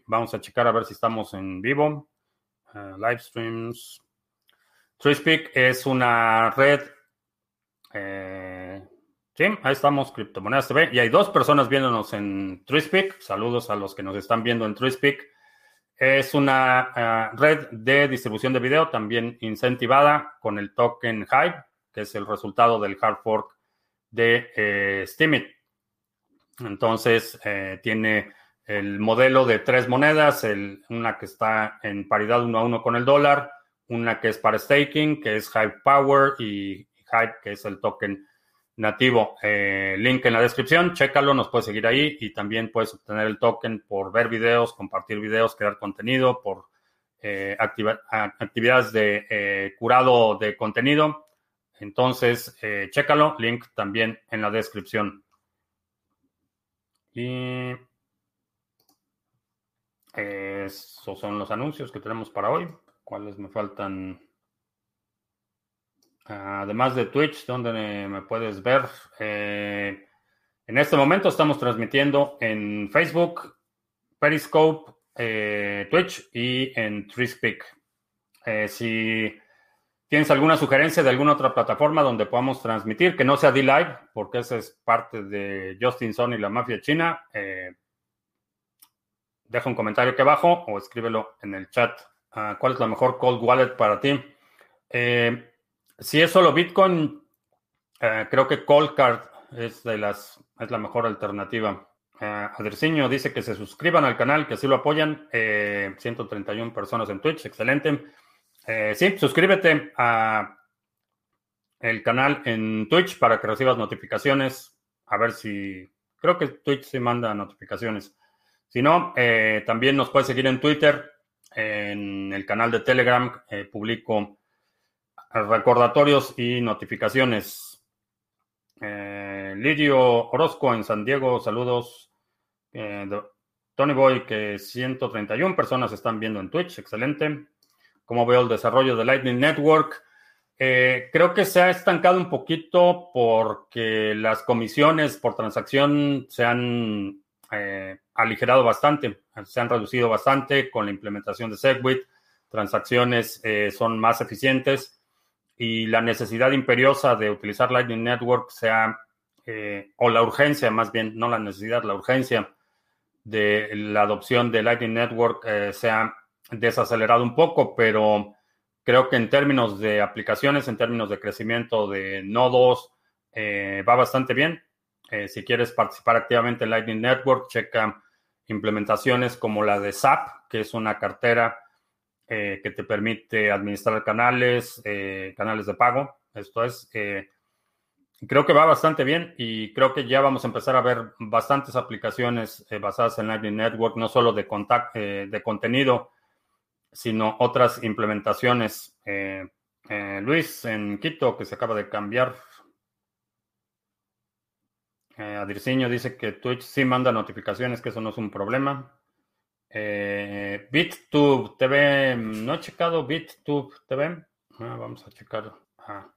Vamos a checar a ver si estamos en vivo. live streams. TreeSpeak es una red. Eh, sí, ahí estamos, Criptomonedas TV. Y hay dos personas viéndonos en TreeSpeak. Saludos a los que nos están viendo en TreeSpeak. Es una eh, red de distribución de video también incentivada con el token Hive, que es el resultado del hard fork de eh, Steemit. Entonces, eh, tiene el modelo de tres monedas, una que está en paridad uno a uno con el dólar, una que es para staking, que es Hype Power y Hype, que es el token nativo. Eh, link en la descripción, chécalo, nos puedes seguir ahí y también puedes obtener el token por ver videos, compartir videos, crear contenido, por eh, actividades de eh, curado de contenido. Entonces, chécalo, link también en la descripción. Y esos son los anuncios que tenemos para hoy. ¿Cuáles me faltan? Además de Twitch, donde me puedes ver. Eh, en este momento estamos transmitiendo en Facebook, Periscope, eh, Twitch y en TreeSpeak. Eh, si tienes alguna sugerencia de alguna otra plataforma donde podamos transmitir, que no sea D-Live, porque esa es parte de Justin Son y la mafia china, deja un comentario aquí abajo o escríbelo en el chat. Ah, ¿Cuál es la mejor cold wallet para ti? Eh, si es solo Bitcoin, eh, creo que Cold Card es, de las, es la mejor alternativa. Uh, dice que se suscriban al canal, que así lo apoyan. 131 personas en Twitch, excelente. sí, suscríbete a el canal en Twitch para que recibas notificaciones. A ver si. Creo que Twitch sí manda notificaciones. Si no, también nos puedes seguir en Twitter en el canal de Telegram eh, publico recordatorios y notificaciones. Eh, Lidio Orozco en San Diego, saludos. Eh, Tony Boy, que 131 personas están viendo en Twitch, excelente. ¿Cómo veo el desarrollo de Lightning Network? creo que se ha estancado un poquito porque las comisiones por transacción se han aligerado bastante, se han reducido bastante con la implementación de Segwit, transacciones eh, son más eficientes y la necesidad imperiosa de utilizar Lightning Network sea, eh, o la urgencia más bien, no la necesidad, la urgencia de la adopción de Lightning Network eh, se ha desacelerado un poco, pero creo que en términos de aplicaciones, en términos de crecimiento de nodos, va bastante bien. Si quieres participar activamente en Lightning Network, checa implementaciones como la de SAP, que es una cartera eh, que te permite administrar canales, eh, canales de pago. Esto es, creo que va bastante bien y creo que ya vamos a empezar a ver bastantes aplicaciones basadas en Lightning Network, no solo de, de contenido, sino otras implementaciones. Luis, en Quito, que se acaba de cambiar. Adirciño dice que Twitch sí manda notificaciones, que eso no es un problema. Eh, BitTube TV, no he checado BitTube TV. Ah, vamos a checar. Ah,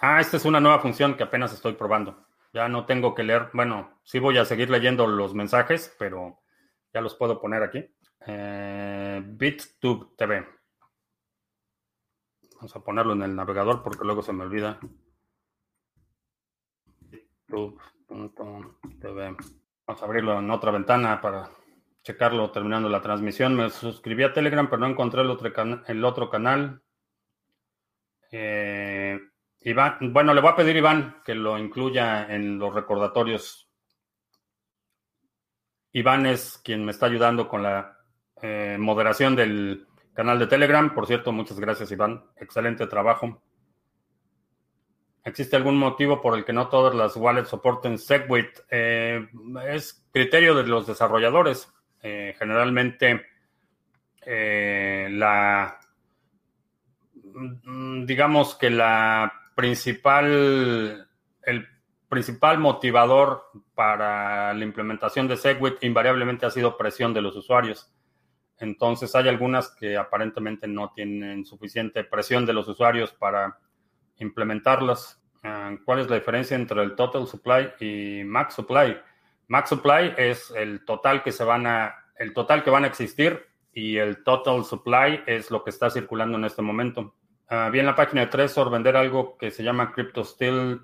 ah, esta es una nueva función que apenas estoy probando. Ya no tengo que leer. Bueno, sí voy a seguir leyendo los mensajes, pero ya los puedo poner aquí. Eh, BitTube TV. Vamos a ponerlo en el navegador porque luego se me olvida. BitTube.tv. Vamos a abrirlo en otra ventana para checarlo terminando la transmisión. Me suscribí a Telegram, pero no encontré el otro, el otro canal. Eh, Iván, bueno, le voy a pedir a Iván que lo incluya en los recordatorios. Iván es quien me está ayudando con la eh, moderación del canal de Telegram. Por cierto, muchas gracias, Iván. Excelente trabajo. ¿Existe algún motivo por el que no todas las wallets soporten SegWit? Eh, es criterio de los desarrolladores. Eh, generalmente eh, la, mm, digamos que la principal, el principal motivador para la implementación de Segwit invariablemente ha sido presión de los usuarios. Entonces hay algunas que aparentemente no tienen suficiente presión de los usuarios para implementarlas. Ah, ¿Cuál es la diferencia entre el total supply y max supply? Max supply es el total que se van a, el total que van a existir y el total supply es lo que está circulando en este momento. Uh, vi en la página de Trezor vender algo que se llama CryptoSteel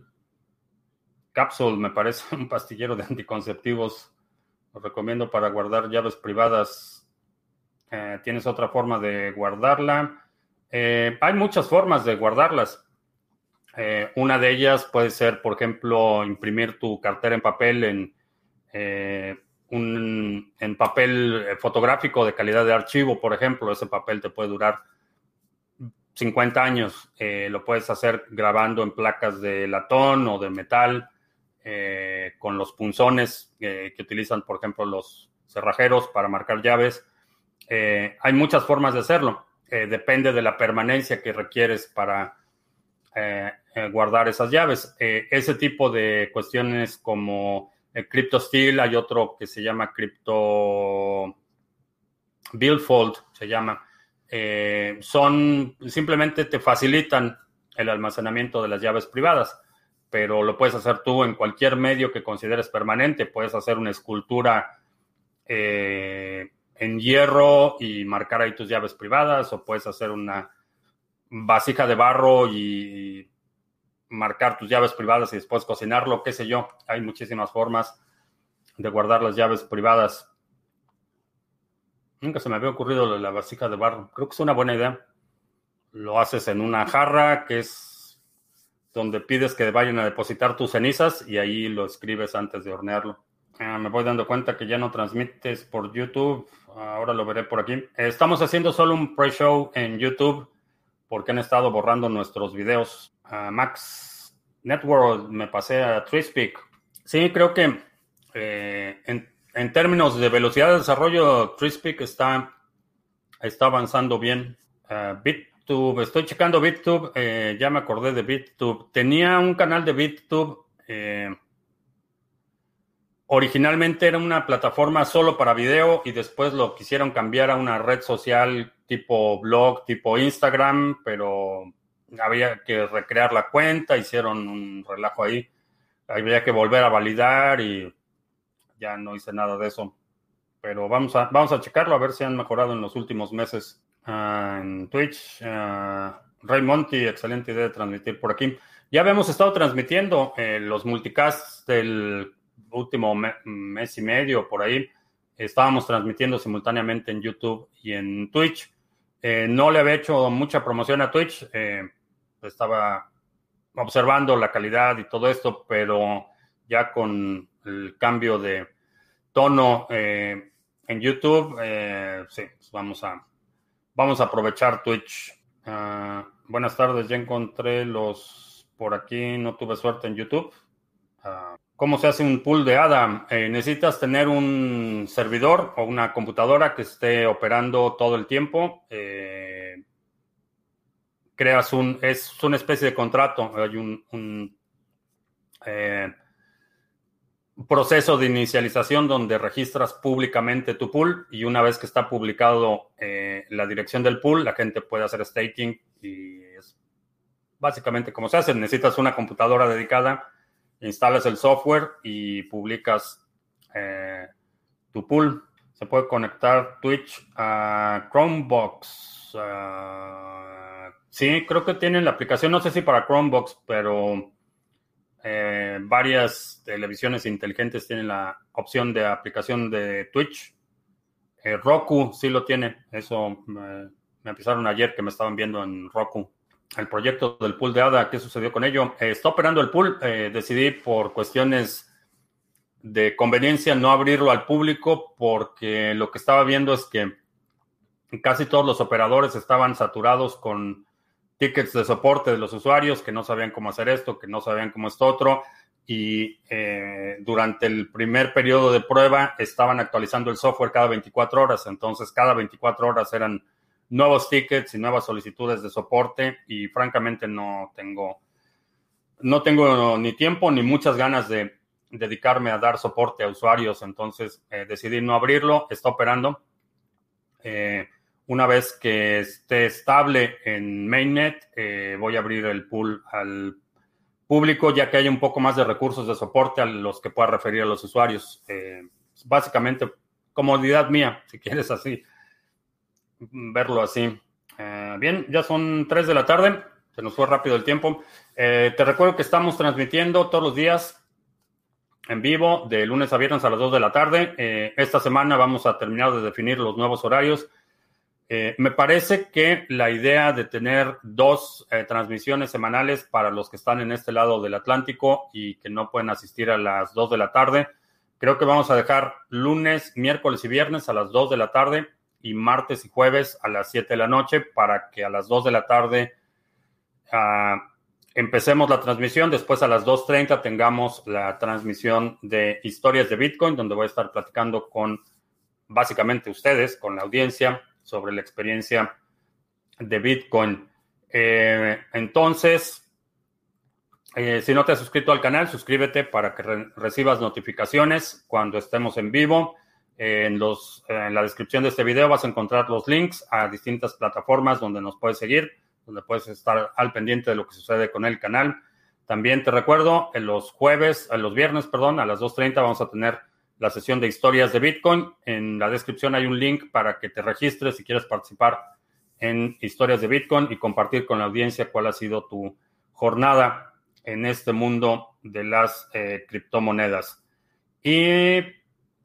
Capsule, me parece un pastillero de anticonceptivos. Lo recomiendo para guardar llaves privadas. Eh, ¿Tienes otra forma de guardarla? Eh, hay muchas formas de guardarlas. Eh, una de ellas puede ser, por ejemplo, imprimir tu cartera en papel en eh, un, en papel eh, fotográfico de calidad de archivo, por ejemplo, ese papel te puede durar 50 años. Lo puedes hacer grabando en placas de latón o de metal, con los punzones que utilizan, por ejemplo, los cerrajeros para marcar llaves. hay muchas formas de hacerlo. depende de la permanencia que requieres para guardar esas llaves. ese tipo de cuestiones como el CryptoSteel, hay otro que se llama Crypto Billfold, se llama. Eh, son simplemente te facilitan el almacenamiento de las llaves privadas, pero lo puedes hacer tú en cualquier medio que consideres permanente. Puedes hacer una escultura eh, en hierro y marcar ahí tus llaves privadas, o puedes hacer una vasija de barro y marcar tus llaves privadas y después cocinarlo, qué sé yo. Hay muchísimas formas de guardar las llaves privadas. Nunca se me había ocurrido la vasija de barro. Creo que es una buena idea. Lo haces en una jarra, que es donde pides que vayan a depositar tus cenizas y ahí lo escribes antes de hornearlo. Ah, me voy dando cuenta que ya no transmites por YouTube. Ahora lo veré por aquí. Estamos haciendo solo un pre-show en YouTube porque han estado borrando nuestros videos. Max Network, me pasé a Trispeak. Sí, creo que eh, en, términos de velocidad de desarrollo, Trispeak está, está avanzando bien. BitTube, estoy checando BitTube, eh, ya me acordé de BitTube. Tenía un canal de BitTube. Eh, originalmente era una plataforma solo para video y después lo quisieron cambiar a una red social tipo blog, tipo Instagram, pero había que recrear la cuenta, hicieron un relajo ahí, había que volver a validar y ya no hice nada de eso. Pero vamos a, vamos a checarlo a ver si han mejorado en los últimos meses. Ah, en Twitch, uh, Ray Monty, excelente idea de transmitir por aquí. Ya habíamos estado transmitiendo eh, los multicasts del último mes y medio por ahí. Estábamos transmitiendo simultáneamente en YouTube y en Twitch. Eh, no le había hecho mucha promoción a Twitch. Eh, estaba observando la calidad y todo esto, pero ya con el cambio de tono eh, en YouTube, sí, pues vamos a vamos a aprovechar Twitch. Ah, buenas tardes, ya encontré los por aquí, no tuve suerte en YouTube. Ah, ¿Cómo se hace un pool de ADA? Eh, necesitas tener un servidor o una computadora que esté operando todo el tiempo. Eh, creas un, es una especie de contrato, hay un, eh, proceso de inicialización donde registras públicamente tu pool y una vez que está publicado eh, la dirección del pool, la gente puede hacer staking y es básicamente como se hace. Necesitas una computadora dedicada, instalas el software y publicas eh, tu pool. Se puede conectar Twitch a Chromebox. Sí, creo que tienen la aplicación, no sé si para Chromebox, pero eh, varias televisiones inteligentes tienen la opción de aplicación de Twitch. Eh, Roku sí lo tiene. Eso me avisaron ayer que me estaban viendo en Roku. El proyecto del pool de ADA, ¿qué sucedió con ello? Eh, está operando el pool. decidí por cuestiones de conveniencia no abrirlo al público porque lo que estaba viendo es que casi todos los operadores estaban saturados con tickets de soporte de los usuarios que no sabían cómo hacer esto, que no sabían cómo esto otro. Y eh, durante el primer periodo de prueba estaban actualizando el software cada 24 horas. Entonces, cada 24 horas eran nuevos tickets y nuevas solicitudes de soporte. Y francamente, no tengo, no tengo ni tiempo ni muchas ganas de dedicarme a dar soporte a usuarios. Entonces, eh, decidí no abrirlo. Está operando. Eh, una vez que esté estable en Mainnet, eh, voy a abrir el pool al público, ya que hay un poco más de recursos de soporte a los que pueda referir a los usuarios. Eh, básicamente, comodidad mía, si quieres así, verlo así. Eh, bien, ya son 3 de la tarde, se nos fue rápido el tiempo. te recuerdo que estamos transmitiendo todos los días en vivo, de lunes a viernes a las 2 de la tarde. esta semana vamos a terminar de definir los nuevos horarios eh, me parece que la idea de tener dos eh, transmisiones semanales para los que están en este lado del Atlántico y que no pueden asistir a las 2 de la tarde, creo que vamos a dejar lunes, miércoles y viernes a las 2 de la tarde y martes y jueves a las 7 de la noche para que a las 2 de la tarde ah, empecemos la transmisión. Después a las 2.30 tengamos la transmisión de historias de Bitcoin, donde voy a estar platicando con básicamente ustedes, con la audiencia sobre la experiencia de Bitcoin. Eh, entonces, eh, si no te has suscrito al canal, suscríbete para que recibas notificaciones cuando estemos en vivo. En, los, en la descripción de este video vas a encontrar los links a distintas plataformas donde nos puedes seguir, donde puedes estar al pendiente de lo que sucede con el canal. También te recuerdo, en los jueves, en los viernes, perdón, a las 2.30 vamos a tener la sesión de historias de Bitcoin. En la descripción hay un link para que te registres si quieres participar en historias de Bitcoin y compartir con la audiencia cuál ha sido tu jornada en este mundo de las eh, criptomonedas. Y